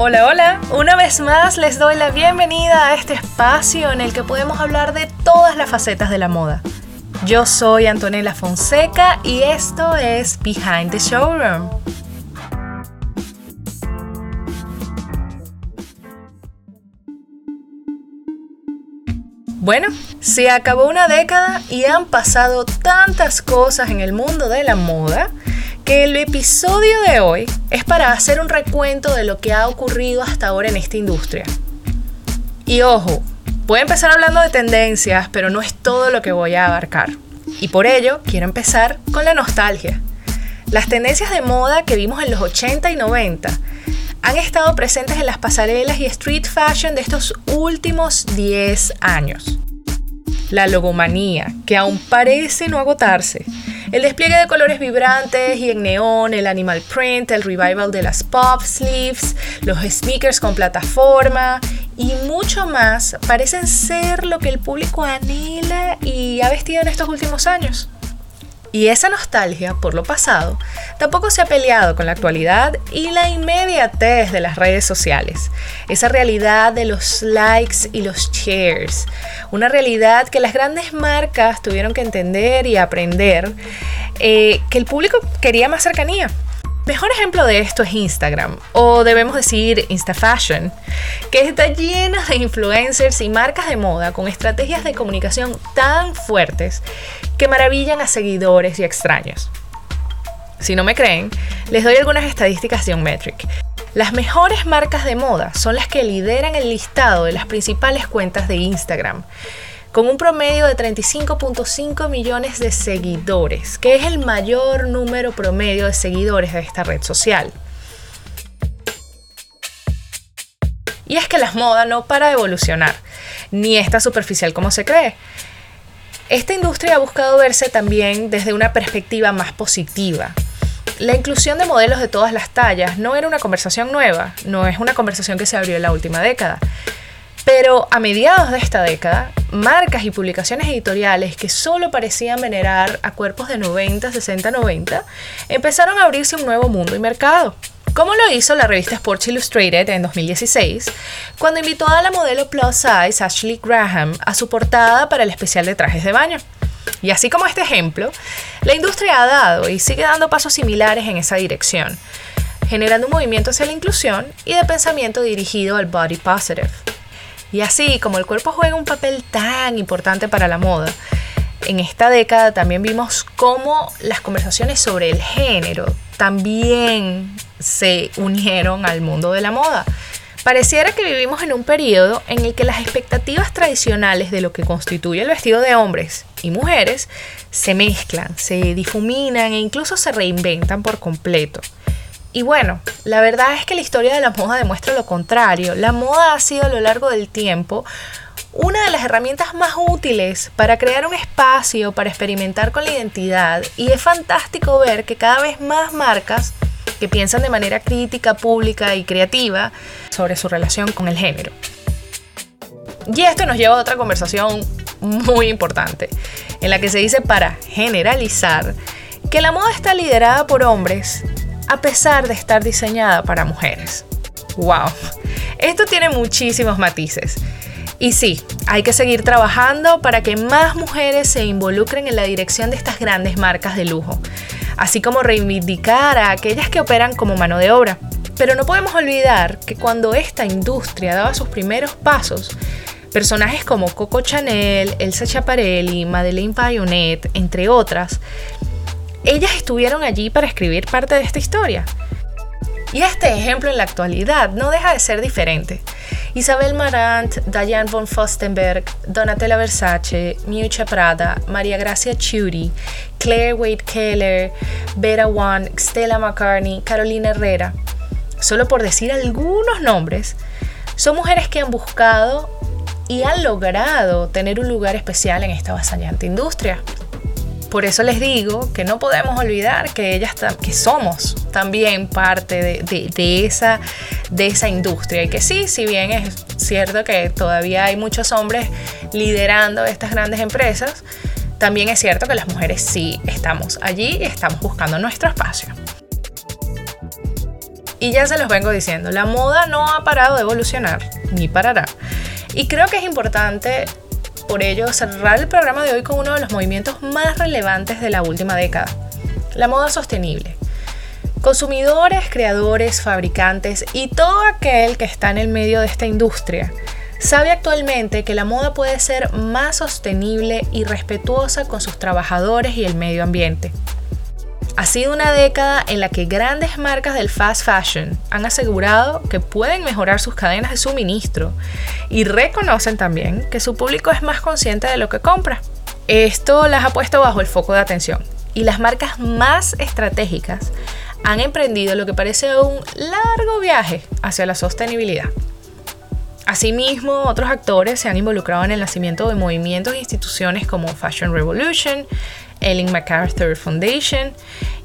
Hola, hola. Una vez más les doy la bienvenida a este espacio en el que podemos hablar de todas las facetas de la moda. Yo soy Antonella Fonseca y esto es Behind the Showroom. Bueno, se acabó una década y han pasado tantas cosas en el mundo de la moda el episodio de hoy es para hacer un recuento de lo que ha ocurrido hasta ahora en esta industria. Y ojo, voy a empezar hablando de tendencias, pero no es todo lo que voy a abarcar. Y por ello quiero empezar con la nostalgia. Las tendencias de moda que vimos en los 80 y 90 han estado presentes en las pasarelas y street fashion de estos últimos 10 años. La logomanía, que aún parece no agotarse. El despliegue de colores vibrantes y en neón, el animal print, el revival de las pop sleeves, los sneakers con plataforma y mucho más parecen ser lo que el público anhela y ha vestido en estos últimos años. Y esa nostalgia por lo pasado tampoco se ha peleado con la actualidad y la inmediatez de las redes sociales. Esa realidad de los likes y los shares. Una realidad que las grandes marcas tuvieron que entender y aprender eh, que el público quería más cercanía. Mejor ejemplo de esto es Instagram, o debemos decir InstaFashion, que está llena de influencers y marcas de moda con estrategias de comunicación tan fuertes que maravillan a seguidores y extraños. Si no me creen, les doy algunas estadísticas de Metric. Las mejores marcas de moda son las que lideran el listado de las principales cuentas de Instagram con un promedio de 35.5 millones de seguidores, que es el mayor número promedio de seguidores de esta red social. Y es que la moda no para de evolucionar, ni está superficial como se cree. Esta industria ha buscado verse también desde una perspectiva más positiva. La inclusión de modelos de todas las tallas no era una conversación nueva, no es una conversación que se abrió en la última década. Pero a mediados de esta década, marcas y publicaciones editoriales que solo parecían venerar a cuerpos de 90, 60, 90, empezaron a abrirse un nuevo mundo y mercado. Como lo hizo la revista Sports Illustrated en 2016, cuando invitó a la modelo plus size Ashley Graham a su portada para el especial de trajes de baño. Y así como este ejemplo, la industria ha dado y sigue dando pasos similares en esa dirección, generando un movimiento hacia la inclusión y de pensamiento dirigido al body positive. Y así como el cuerpo juega un papel tan importante para la moda, en esta década también vimos cómo las conversaciones sobre el género también se unieron al mundo de la moda. Pareciera que vivimos en un periodo en el que las expectativas tradicionales de lo que constituye el vestido de hombres y mujeres se mezclan, se difuminan e incluso se reinventan por completo. Y bueno, la verdad es que la historia de la moda demuestra lo contrario. La moda ha sido a lo largo del tiempo una de las herramientas más útiles para crear un espacio para experimentar con la identidad y es fantástico ver que cada vez más marcas que piensan de manera crítica, pública y creativa sobre su relación con el género. Y esto nos lleva a otra conversación muy importante, en la que se dice para generalizar que la moda está liderada por hombres a pesar de estar diseñada para mujeres. ¡Wow! Esto tiene muchísimos matices. Y sí, hay que seguir trabajando para que más mujeres se involucren en la dirección de estas grandes marcas de lujo, así como reivindicar a aquellas que operan como mano de obra. Pero no podemos olvidar que cuando esta industria daba sus primeros pasos, personajes como Coco Chanel, Elsa Chaparelli, Madeleine Bayonet, entre otras, ellas estuvieron allí para escribir parte de esta historia. Y este ejemplo en la actualidad no deja de ser diferente. Isabel Marant, Diane von Fostenberg, Donatella Versace, Miuccia Prada, María Gracia Chiuri, Claire Wade Keller, Vera Wan, Stella McCartney, Carolina Herrera, solo por decir algunos nombres, son mujeres que han buscado y han logrado tener un lugar especial en esta vasallante industria. Por eso les digo que no podemos olvidar que ellas que somos también parte de, esa, de esa industria. Y que sí, si bien es cierto que todavía hay muchos hombres liderando estas grandes empresas, también es cierto que las mujeres sí estamos allí y estamos buscando nuestro espacio. Y ya se los vengo diciendo, la moda no ha parado de evolucionar, ni parará. Y creo que es importante por ello cerrar el programa de hoy con uno de los movimientos más relevantes de la última década, la moda sostenible. Consumidores, creadores, fabricantes y todo aquel que está en el medio de esta industria sabe actualmente que la moda puede ser más sostenible y respetuosa con sus trabajadores y el medio ambiente. Ha sido una década en la que grandes marcas del fast fashion han asegurado que pueden mejorar sus cadenas de suministro y reconocen también que su público es más consciente de lo que compra. Esto las ha puesto bajo el foco de atención y las marcas más estratégicas han emprendido lo que parece un largo viaje hacia la sostenibilidad. Asimismo, otros actores se han involucrado en el nacimiento de movimientos e instituciones como Fashion Revolution, Ellen MacArthur Foundation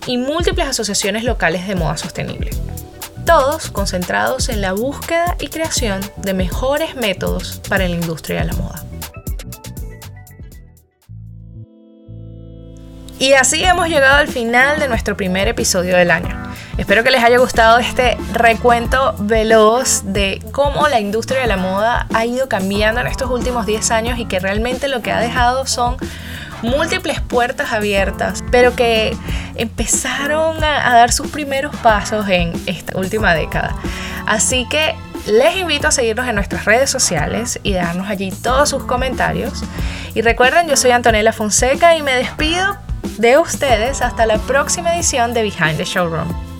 y múltiples asociaciones locales de moda sostenible. Todos concentrados en la búsqueda y creación de mejores métodos para la industria de la moda. Y así hemos llegado al final de nuestro primer episodio del año. Espero que les haya gustado este recuento veloz de cómo la industria de la moda ha ido cambiando en estos últimos 10 años y que realmente lo que ha dejado son múltiples puertas abiertas, pero que empezaron a, dar sus primeros pasos en esta última década. Así que les invito a seguirnos en nuestras redes sociales y darnos allí todos sus comentarios. Y recuerden, yo soy Antonella Fonseca y me despido de ustedes hasta la próxima edición de Behind the Showroom.